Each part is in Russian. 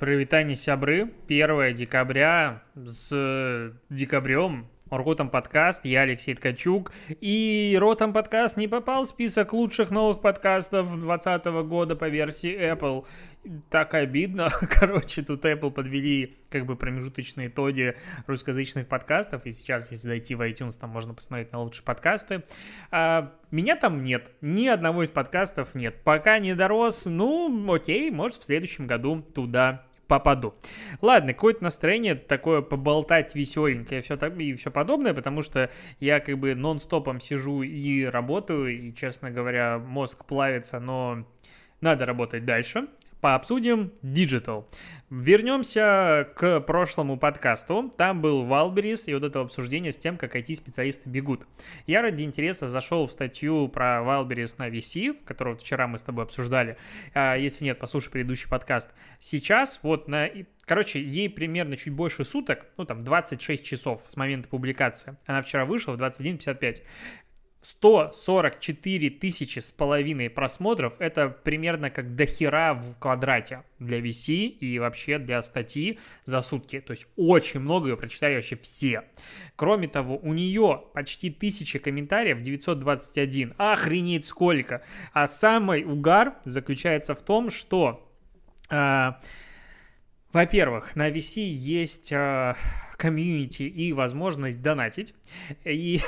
Привитание, сябры. 1 декабря с декабрем Ротом подкаст, я Алексей Ткачук, и Ротом подкаст не попал в список лучших новых подкастов 2020 года по версии Apple. Так обидно. Короче, тут Apple подвели как бы промежуточные итоги русскоязычных подкастов, и сейчас, если зайти в iTunes, там можно посмотреть на лучшие подкасты. А, меня там нет, ни одного из подкастов нет. Пока не дорос, ну, окей, может, в следующем году туда попаду. Ладно, какое-то настроение такое поболтать веселенькое все, так, и все подобное, потому что я как бы нон-стопом сижу и работаю, и, честно говоря, мозг плавится, но надо работать дальше пообсудим Digital. Вернемся к прошлому подкасту. Там был Валберис и вот это обсуждение с тем, как IT-специалисты бегут. Я ради интереса зашел в статью про Валберис на VC, которую вчера мы с тобой обсуждали. А, если нет, послушай предыдущий подкаст. Сейчас вот на... Короче, ей примерно чуть больше суток, ну там 26 часов с момента публикации. Она вчера вышла в 21.55. 144 тысячи с половиной просмотров, это примерно как дохера в квадрате для VC и вообще для статьи за сутки. То есть очень много ее прочитали вообще все. Кроме того, у нее почти тысяча комментариев, 921. Охренеть сколько! А самый угар заключается в том, что... Э, во-первых, на VC есть э, комьюнити и возможность донатить. И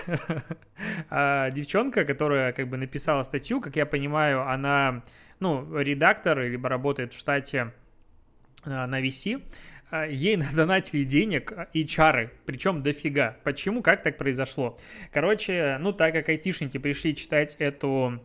а, девчонка, которая как бы написала статью, как я понимаю, она, ну, редактор, либо работает в штате а, на VC, а, ей надонатили денег и чары, причем дофига. Почему, как так произошло? Короче, ну, так как айтишники пришли читать эту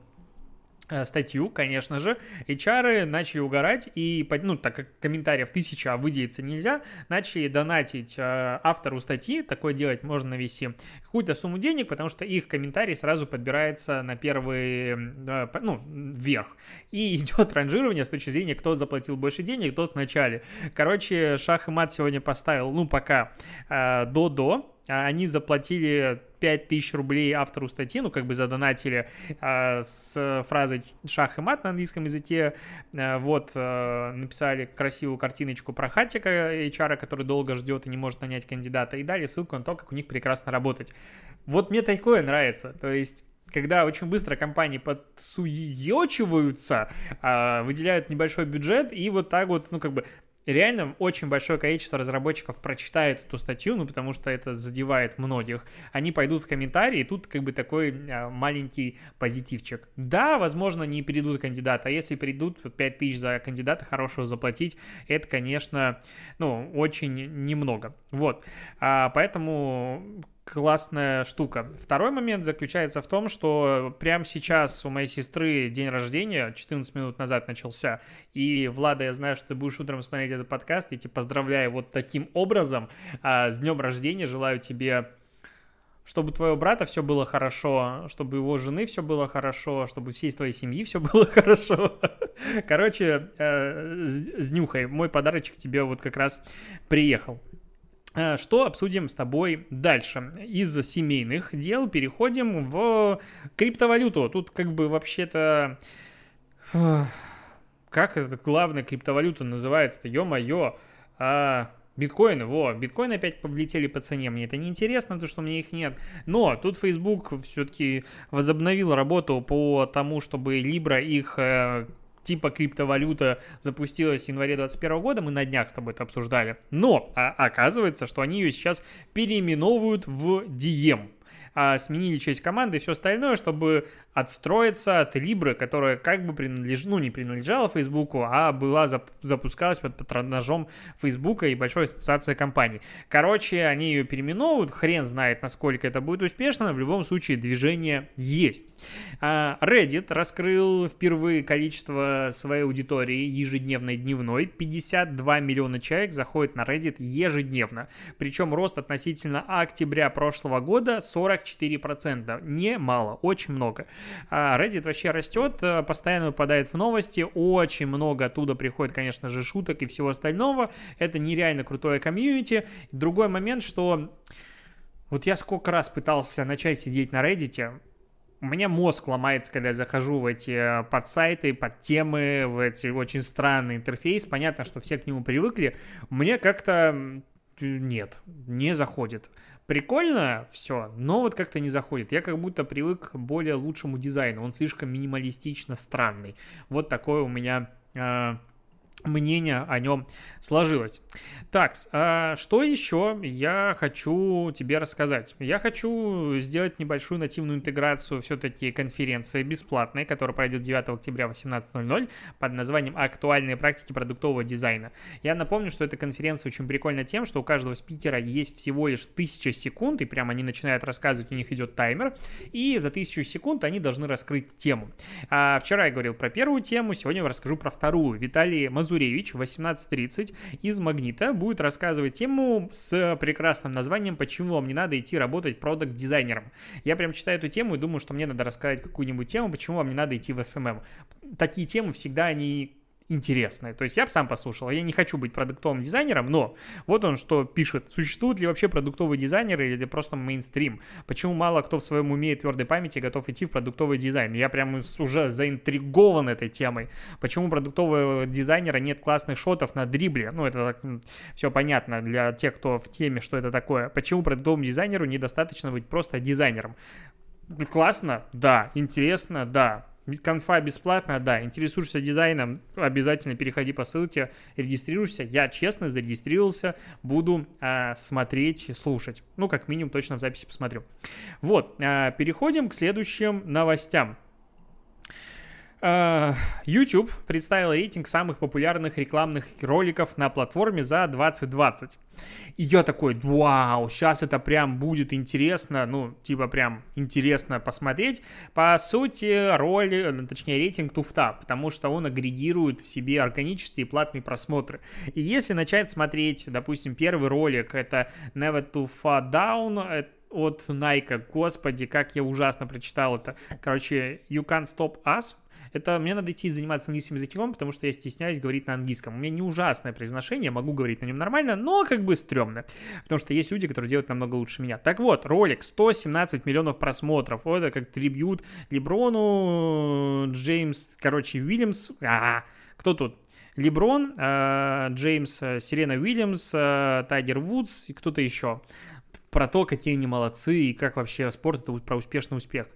статью, конечно же, HR начали угорать и, ну, так как комментариев тысяча, а выделиться нельзя, начали донатить э, автору статьи, такое делать можно на VC, какую-то сумму денег, потому что их комментарий сразу подбирается на первый, э, ну, вверх. И идет ранжирование с точки зрения, кто заплатил больше денег, тот в начале. Короче, шах и мат сегодня поставил, ну, пока э, до-до, они заплатили 5000 рублей автору статьи, ну, как бы задонатили э, с фразой «шах и мат» на английском языке. Э, вот, э, написали красивую картиночку про хатика HR, который долго ждет и не может нанять кандидата, и дали ссылку на то, как у них прекрасно работать. Вот мне такое нравится, то есть когда очень быстро компании подсуечиваются, выделяют небольшой бюджет и вот так вот, ну, как бы реально очень большое количество разработчиков прочитает эту статью, ну, потому что это задевает многих. Они пойдут в комментарии, и тут как бы такой а, маленький позитивчик. Да, возможно, не перейдут кандидата, а если придут 5 тысяч за кандидата хорошего заплатить, это, конечно, ну, очень немного. Вот, а, поэтому классная штука. Второй момент заключается в том, что прямо сейчас у моей сестры день рождения, 14 минут назад начался, и, Влада, я знаю, что ты будешь утром смотреть этот подкаст, и тебя поздравляю вот таким образом, а, с днем рождения, желаю тебе чтобы твоего брата все было хорошо, чтобы его жены все было хорошо, чтобы всей твоей семьи все было хорошо. Короче, э, с, с нюхой. Мой подарочек тебе вот как раз приехал. Э, что обсудим с тобой дальше? Из семейных дел переходим в криптовалюту. Тут как бы вообще-то... Как эта главная криптовалюта называется-то? Ё-моё! А, Биткоины, во, биткоины опять повлетели по цене, мне это не интересно, потому что у меня их нет. Но тут Facebook все-таки возобновил работу по тому, чтобы Libra их э, типа криптовалюта запустилась в январе 2021 года, мы на днях с тобой это обсуждали. Но а, оказывается, что они ее сейчас переименовывают в Diem а, сменили часть команды и все остальное, чтобы отстроиться от Libra, которая как бы принадлеж... ну, не принадлежала Фейсбуку, а была зап... запускалась под патронажом Фейсбука и большой ассоциации компаний. Короче, они ее переименовывают, хрен знает, насколько это будет успешно, но в любом случае движение есть. А, Reddit раскрыл впервые количество своей аудитории ежедневной, дневной. 52 миллиона человек заходят на Reddit ежедневно. Причем рост относительно октября прошлого года 40 44%. Немало, очень много. А Reddit вообще растет, э, постоянно выпадает в новости, очень много оттуда приходит, конечно же, шуток и всего остального. Это нереально крутое комьюнити. Другой момент, что вот я сколько раз пытался начать сидеть на Reddit, у меня мозг ломается, когда я захожу в эти подсайты, под темы, в эти очень странный интерфейс. Понятно, что все к нему привыкли. Мне как-то нет, не заходит. Прикольно все, но вот как-то не заходит. Я как будто привык к более лучшему дизайну. Он слишком минималистично странный. Вот такое у меня э, мнение о нем сложилось. Так, а что еще я хочу тебе рассказать? Я хочу сделать небольшую нативную интеграцию все-таки конференции бесплатной, которая пройдет 9 октября 18.00 под названием «Актуальные практики продуктового дизайна». Я напомню, что эта конференция очень прикольна тем, что у каждого спикера есть всего лишь 1000 секунд, и прямо они начинают рассказывать, у них идет таймер, и за 1000 секунд они должны раскрыть тему. А вчера я говорил про первую тему, сегодня я расскажу про вторую. Виталий Мазуревич в 18.30 из Магнита будет рассказывать тему с прекрасным названием «Почему вам не надо идти работать продукт-дизайнером?». Я прям читаю эту тему и думаю, что мне надо рассказать какую-нибудь тему, почему вам не надо идти в SMM. Такие темы всегда они интересное. То есть я бы сам послушал, я не хочу быть продуктовым дизайнером, но вот он что пишет. Существуют ли вообще продуктовые дизайнеры или просто мейнстрим? Почему мало кто в своем уме и твердой памяти готов идти в продуктовый дизайн? Я прям уже заинтригован этой темой. Почему продуктового дизайнера нет классных шотов на дрибле? Ну, это так, все понятно для тех, кто в теме, что это такое. Почему продуктовому дизайнеру недостаточно быть просто дизайнером? Классно? Да. Интересно? Да Конфа бесплатно, да. Интересуешься дизайном, обязательно переходи по ссылке, регистрируешься. Я честно зарегистрировался, буду а, смотреть, слушать. Ну, как минимум, точно в записи посмотрю. Вот, а, переходим к следующим новостям. А, YouTube представил рейтинг самых популярных рекламных роликов на платформе за 2020. И я такой, вау, сейчас это прям будет интересно, ну, типа прям интересно посмотреть. По сути, роли, ну, точнее, рейтинг туфта, потому что он агрегирует в себе органические и платные просмотры. И если начать смотреть, допустим, первый ролик, это Never Too Far Down, от Nike, господи, как я ужасно прочитал это. Короче, You Can't Stop Us, это мне надо идти заниматься английским языком, потому что я стесняюсь говорить на английском. У меня не ужасное произношение, могу говорить на нем нормально, но как бы стрёмно. Потому что есть люди, которые делают намного лучше меня. Так вот, ролик 117 миллионов просмотров. Это как трибют Леброну, Джеймс, короче, Уильямс. А, кто тут? Леброн, э, Джеймс, э, Сирена Уильямс, э, Тайгер Вудс и кто-то еще. Про то, какие они молодцы и как вообще спорт это про успешный успех.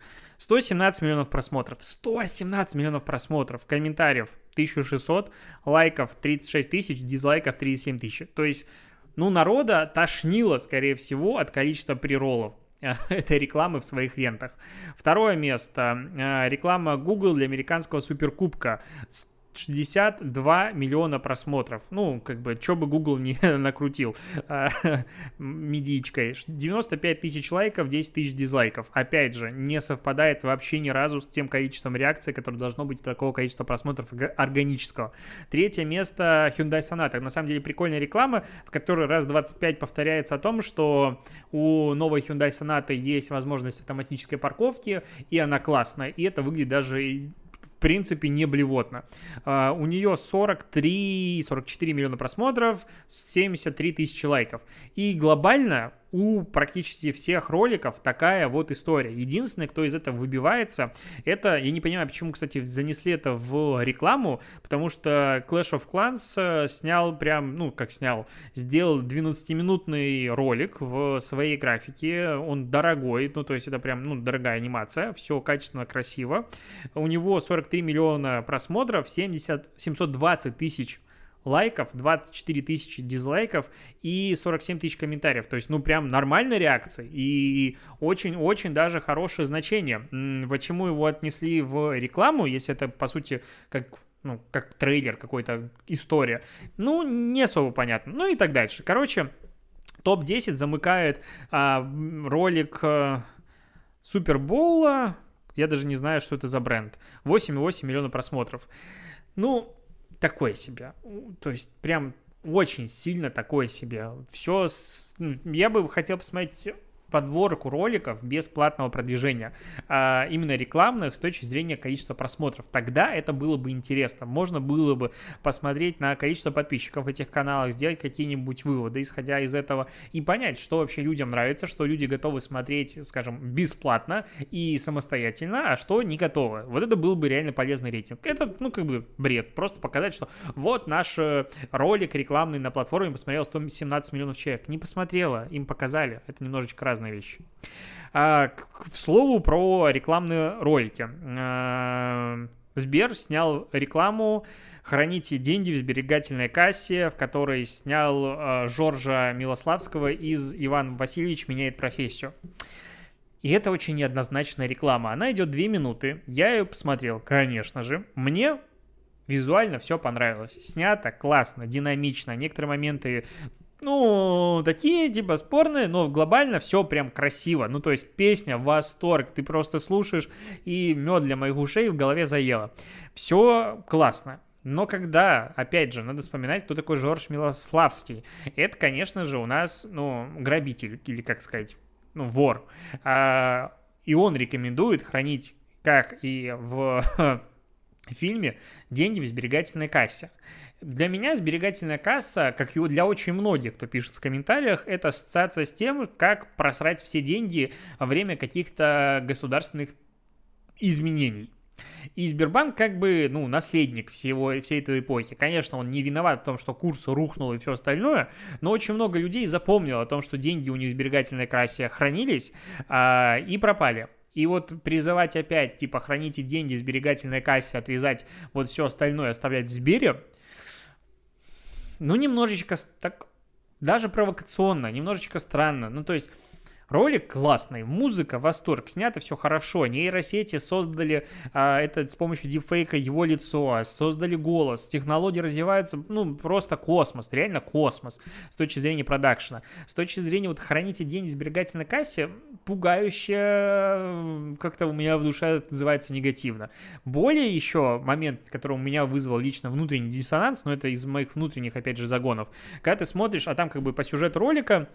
117 миллионов просмотров. 117 миллионов просмотров. Комментариев 1600, лайков 36 тысяч, дизлайков 37 тысяч. То есть, ну, народа тошнило, скорее всего, от количества приролов этой рекламы в своих лентах. Второе место. Э, реклама Google для американского суперкубка. 62 миллиона просмотров. Ну, как бы, что бы Google не накрутил а, медичкой. 95 тысяч лайков, 10 тысяч дизлайков. Опять же, не совпадает вообще ни разу с тем количеством реакций, которое должно быть у такого количества просмотров органического. Третье место Hyundai Sonata. На самом деле прикольная реклама, в которой раз 25 повторяется о том, что у новой Hyundai Sonata есть возможность автоматической парковки, и она классная. И это выглядит даже принципе не блевотно. Uh, у нее 43-44 миллиона просмотров, 73 тысячи лайков. И глобально у практически всех роликов такая вот история. Единственное, кто из этого выбивается, это, я не понимаю, почему, кстати, занесли это в рекламу, потому что Clash of Clans э, снял прям, ну, как снял, сделал 12-минутный ролик в своей графике, он дорогой, ну, то есть это прям, ну, дорогая анимация, все качественно, красиво. У него 43 миллиона просмотров, 70, 720 тысяч лайков, 24 тысячи дизлайков и 47 тысяч комментариев. То есть, ну, прям нормальная реакция и очень-очень даже хорошее значение. Почему его отнесли в рекламу, если это, по сути, как ну, как трейлер, какой-то история. Ну, не особо понятно. Ну и так дальше. Короче, топ-10 замыкает а, ролик а. Я даже не знаю, что это за бренд. 8,8 миллиона просмотров. Ну, такое себе. То есть прям очень сильно такое себе. Все, с... Я бы хотел посмотреть подборку роликов без платного продвижения, а именно рекламных с точки зрения количества просмотров. Тогда это было бы интересно. Можно было бы посмотреть на количество подписчиков в этих каналах, сделать какие-нибудь выводы, исходя из этого, и понять, что вообще людям нравится, что люди готовы смотреть, скажем, бесплатно и самостоятельно, а что не готовы. Вот это был бы реально полезный рейтинг. Это, ну, как бы бред. Просто показать, что вот наш э, ролик рекламный на платформе посмотрел 117 миллионов человек. Не посмотрела, им показали. Это немножечко разные разные вещи. А, к, к слову про рекламные ролики. А, Сбер снял рекламу «Храните деньги в сберегательной кассе», в которой снял а, Жоржа Милославского из «Иван Васильевич меняет профессию». И это очень неоднозначная реклама. Она идет две минуты. Я ее посмотрел, конечно же. Мне визуально все понравилось. Снято классно, динамично. Некоторые моменты ну, такие, типа, спорные, но глобально все прям красиво. Ну, то есть песня, восторг, ты просто слушаешь, и мед для моих ушей в голове заело. Все классно. Но когда, опять же, надо вспоминать, кто такой Жорж Милославский. Это, конечно же, у нас, ну, грабитель, или, как сказать, ну, вор. А, и он рекомендует хранить, как и в фильме, деньги в сберегательной кассе. Для меня сберегательная касса, как и для очень многих, кто пишет в комментариях, это ассоциация с тем, как просрать все деньги во время каких-то государственных изменений. И Сбербанк как бы, ну, наследник всего, всей этой эпохи. Конечно, он не виноват в том, что курс рухнул и все остальное, но очень много людей запомнило о том, что деньги у них в сберегательной кассе хранились а, и пропали. И вот призывать опять, типа, храните деньги в сберегательной кассе, отрезать вот все остальное, оставлять в Сбере – ну, немножечко так, даже провокационно, немножечко странно. Ну, то есть, Ролик классный, музыка, восторг, снято все хорошо. Нейросети создали а, это с помощью дипфейка его лицо, создали голос, технологии развиваются, ну, просто космос, реально космос с точки зрения продакшена. С точки зрения вот храните деньги в сберегательной кассе, пугающе как-то у меня в душе отзывается негативно. Более еще момент, который у меня вызвал лично внутренний диссонанс, но это из моих внутренних, опять же, загонов. Когда ты смотришь, а там как бы по сюжету ролика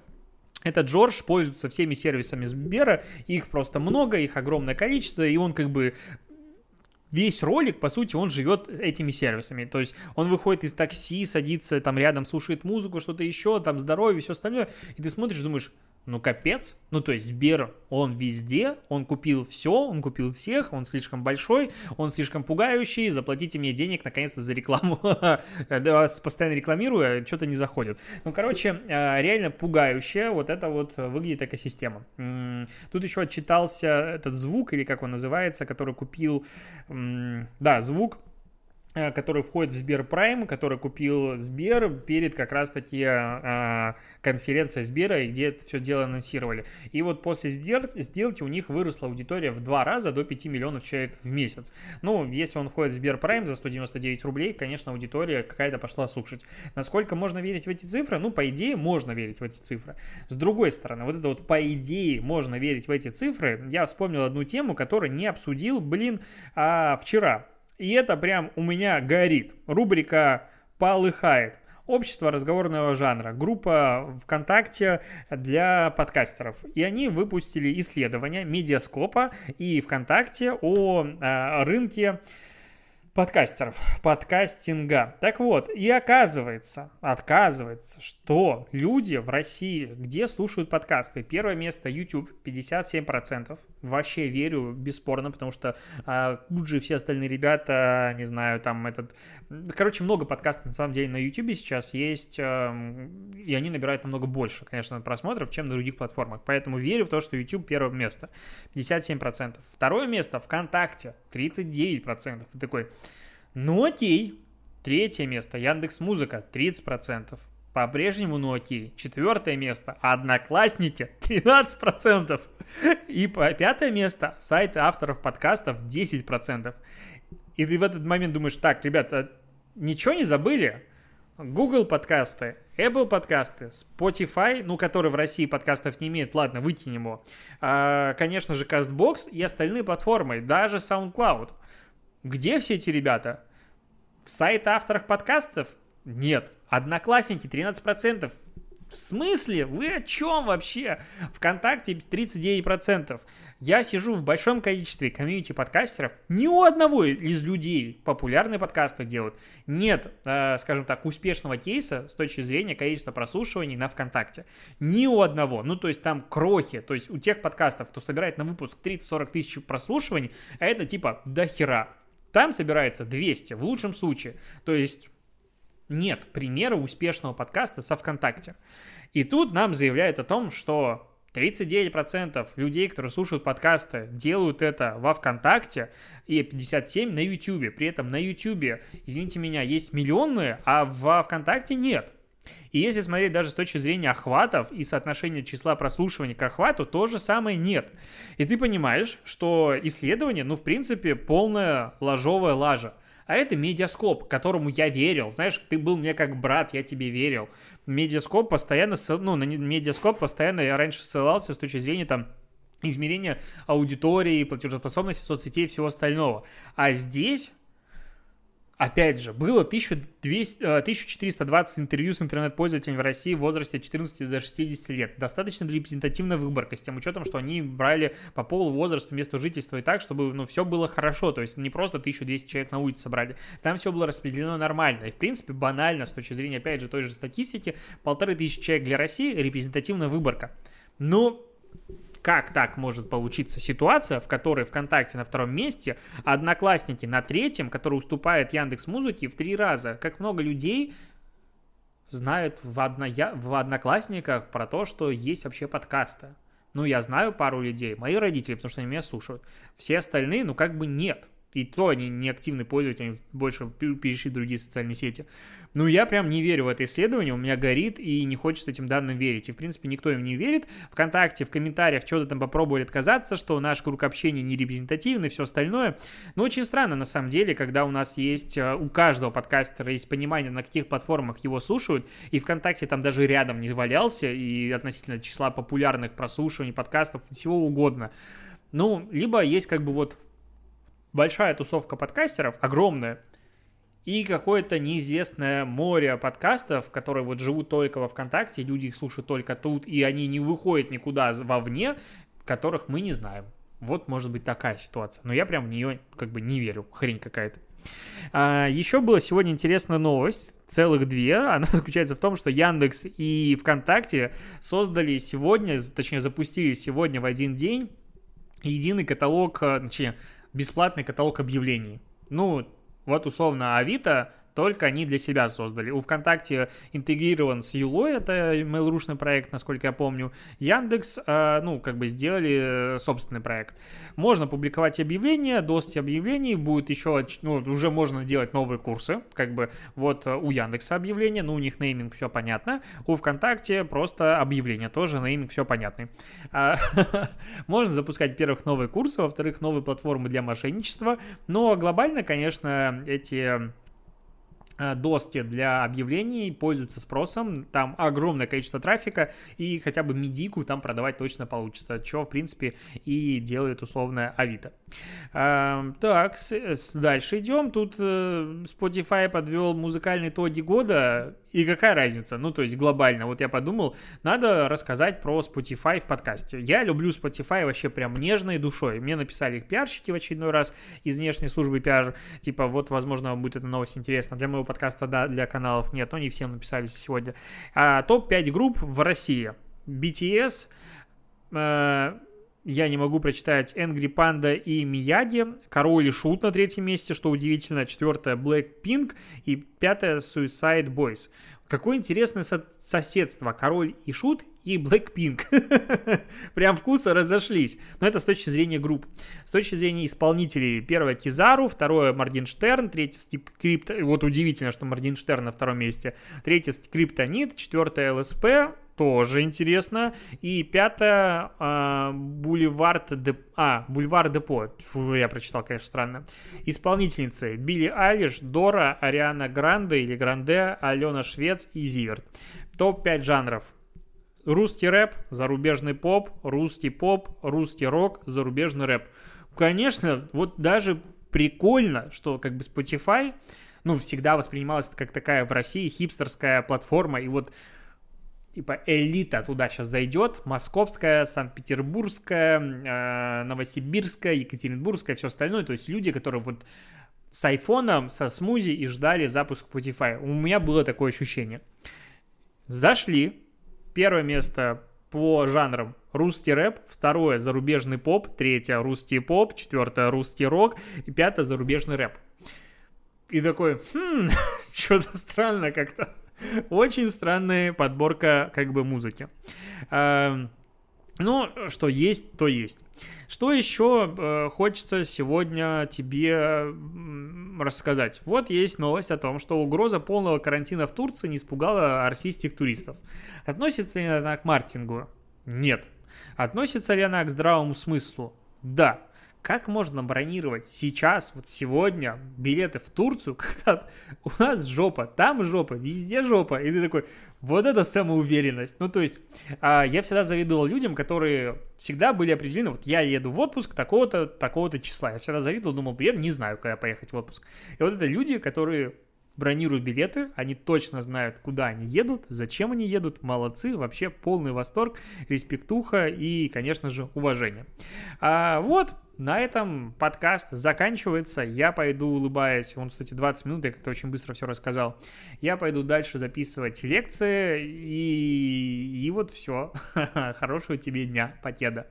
этот Джордж пользуется всеми сервисами Сбера, их просто много, их огромное количество, и он как бы весь ролик, по сути, он живет этими сервисами. То есть он выходит из такси, садится там рядом, слушает музыку, что-то еще, там здоровье, все остальное, и ты смотришь, думаешь, ну капец. Ну то есть Сбер, он везде, он купил все, он купил всех, он слишком большой, он слишком пугающий, заплатите мне денег наконец-то за рекламу. Я вас постоянно рекламирую, а что-то не заходит. Ну короче, э, реально пугающая вот это вот выглядит экосистема. Тут еще отчитался этот звук, или как он называется, который купил, да, звук, Э, который входит в Сбер Прайм, который купил Сбер перед как раз-таки а, конференцией Сбера, где это все дело анонсировали. И вот после сделки у них выросла аудитория в два раза до 5 миллионов человек в месяц. Ну, если он входит в Сбер Прайм за 199 рублей, конечно, аудитория какая-то пошла слушать. Насколько можно верить в эти цифры? Ну, по идее, можно верить в эти цифры. С другой стороны, вот это вот по идее можно верить в эти цифры, я вспомнил одну тему, которую не обсудил, блин, а, вчера. И это прям у меня горит. Рубрика «Полыхает». Общество разговорного жанра, группа ВКонтакте для подкастеров. И они выпустили исследование Медиаскопа и ВКонтакте о, а, рынке подкастеров, подкастинга. Так вот, и оказывается, отказывается, что люди в России, где слушают подкасты, первое место YouTube, 57%, вообще верю, бесспорно, потому что а, тут все остальные ребята, не знаю, там этот, короче, много подкастов на самом деле на YouTube сейчас есть, а, и они набирают намного больше, конечно, просмотров, чем на других платформах, поэтому верю в то, что YouTube первое место, 57%. Второе место ВКонтакте, 39%. Ты такой, ну окей. Третье место Яндекс Музыка 30%. По-прежнему ну окей. Четвертое место Одноклассники 13%. И по пятое место сайты авторов подкастов 10%. И ты в этот момент думаешь, так, ребята, ничего не забыли? Google подкасты, Apple подкасты, Spotify, ну, который в России подкастов не имеет, ладно, вытянем его. А, конечно же, CastBox и остальные платформы, даже SoundCloud. Где все эти ребята? В сайт авторах подкастов? Нет. Одноклассники 13%. В смысле? Вы о чем вообще? Вконтакте 39%. Я сижу в большом количестве комьюнити подкастеров. Ни у одного из людей популярные подкасты делают. Нет, э, скажем так, успешного кейса с точки зрения количества прослушиваний на ВКонтакте. Ни у одного. Ну, то есть там крохи. То есть у тех подкастов, кто собирает на выпуск 30-40 тысяч прослушиваний, а это типа до хера. Там собирается 200 в лучшем случае. То есть нет примера успешного подкаста со ВКонтакте. И тут нам заявляют о том, что 39% людей, которые слушают подкасты, делают это во ВКонтакте, и 57% на Ютубе. При этом на Ютубе, извините меня, есть миллионные, а во ВКонтакте нет. И если смотреть даже с точки зрения охватов и соотношения числа прослушиваний к охвату, то же самое нет. И ты понимаешь, что исследование, ну, в принципе, полная ложовая лажа а это медиаскоп, которому я верил. Знаешь, ты был мне как брат, я тебе верил. Медиаскоп постоянно, ну, на медиаскоп постоянно я раньше ссылался с точки зрения там измерения аудитории, платежеспособности соцсетей и всего остального. А здесь Опять же, было 1200, 1420 э, интервью с интернет-пользователями в России в возрасте от 14 до 60 лет. Достаточно репрезентативная выборка, с тем учетом, что они брали по полу, возрасту, месту жительства и так, чтобы ну, все было хорошо. То есть не просто 1200 человек на улице собрали. Там все было распределено нормально. И, в принципе, банально с точки зрения, опять же, той же статистики, полторы тысячи человек для России репрезентативная выборка. Но как так может получиться ситуация, в которой ВКонтакте на втором месте, а Одноклассники на третьем, который уступает Яндекс Музыке в три раза. Как много людей знают в, одно... в Одноклассниках про то, что есть вообще подкасты. Ну, я знаю пару людей, мои родители, потому что они меня слушают. Все остальные, ну, как бы нет и то они не активный пользователь, они больше перешли в другие социальные сети. Ну, я прям не верю в это исследование, у меня горит, и не хочется этим данным верить. И, в принципе, никто им не верит. Вконтакте, в комментариях что-то там попробовали отказаться, что наш круг общения не репрезентативный, все остальное. Но очень странно, на самом деле, когда у нас есть, э, у каждого подкастера есть понимание, на каких платформах его слушают, и ВКонтакте там даже рядом не валялся, и относительно числа популярных прослушиваний подкастов, всего угодно. Ну, либо есть как бы вот большая тусовка подкастеров, огромная, и какое-то неизвестное море подкастов, которые вот живут только во ВКонтакте, люди их слушают только тут, и они не выходят никуда вовне, которых мы не знаем. Вот может быть такая ситуация. Но я прям в нее как бы не верю. Хрень какая-то. А, еще была сегодня интересная новость, целых две. Она заключается в том, что Яндекс и ВКонтакте создали сегодня, точнее запустили сегодня в один день единый каталог, а, точнее, бесплатный каталог объявлений. Ну, вот условно Авито только они для себя создали. У ВКонтакте интегрирован с Юлой, это mail проект, насколько я помню. Яндекс, э, ну, как бы сделали э, собственный проект. Можно публиковать объявления, доступ объявлений, будет еще, ну, уже можно делать новые курсы, как бы вот э, у Яндекса объявления, ну, у них нейминг все понятно, у ВКонтакте просто объявления, тоже нейминг все понятный. А, можно запускать, во-первых, новые курсы, во-вторых, новые платформы для мошенничества, но глобально, конечно, эти доски для объявлений пользуются спросом, там огромное количество трафика, и хотя бы медику там продавать точно получится, что, в принципе, и делает условно Авито. А, так, дальше идем. Тут э, Spotify подвел музыкальные итоги года, и какая разница? Ну, то есть глобально. Вот я подумал, надо рассказать про Spotify в подкасте. Я люблю Spotify вообще прям нежной душой. Мне написали их пиарщики в очередной раз из внешней службы пиар. Типа, вот, возможно, вам будет эта новость интересна. Для моего подкаста, да, для каналов нет, но не всем написали сегодня. А, Топ-5 групп в России. BTS, э, я не могу прочитать Angry Panda и Мияги, Король и Шут на третьем месте, что удивительно, четвертое Blackpink и пятое Suicide Boys. Какое интересное со- соседство. Король и Шут и Blackpink. Прям вкусы разошлись. Но это с точки зрения групп. С точки зрения исполнителей. Первое Кизару, второе Моргенштерн, третье Скрипт... Вот удивительно, что Моргенштерн на втором месте. Третье Скриптонит, четвертое ЛСП, тоже интересно. И пятое, э, Бульвар Деп... А, Бульвар Депо. Фу, я прочитал, конечно, странно. Исполнительницы Билли Айлиш, Дора, Ариана Гранде или Гранде, Алена Швец и Зиверт. Топ-5 жанров. Русский рэп, зарубежный поп, русский поп, русский рок, зарубежный рэп. Конечно, вот даже прикольно, что как бы Spotify, ну, всегда воспринималась как такая в России хипстерская платформа, и вот типа элита туда сейчас зайдет, московская, санкт-петербургская, э, новосибирская, екатеринбургская, все остальное, то есть люди, которые вот с айфоном, со смузи и ждали запуск Spotify. У меня было такое ощущение. Зашли. Первое место по жанрам русский рэп, второе зарубежный поп, третье русский поп, четвертое русский рок и пятое зарубежный рэп. И такой, хм, что-то странно как-то. Очень странная подборка как бы музыки. Эм, ну, что есть, то есть. Что еще э, хочется сегодня тебе рассказать? Вот есть новость о том, что угроза полного карантина в Турции не испугала российских туристов. Относится ли она к маркетингу? Нет. Относится ли она к здравому смыслу? Да. Как можно бронировать сейчас, вот сегодня, билеты в Турцию, когда у нас жопа, там жопа, везде жопа, и ты такой, вот это самоуверенность. Ну, то есть, а, я всегда завидовал людям, которые всегда были определены, вот я еду в отпуск такого-то, такого-то числа. Я всегда завидовал, думал, я не знаю, когда поехать в отпуск. И вот это люди, которые бронируют билеты, они точно знают, куда они едут, зачем они едут, молодцы, вообще полный восторг, респектуха и, конечно же, уважение. А, вот, на этом подкаст заканчивается. Я пойду, улыбаясь, он, кстати, 20 минут, я как-то очень быстро все рассказал. Я пойду дальше записывать лекции, и, и вот все. Хорошего тебе дня, покеда.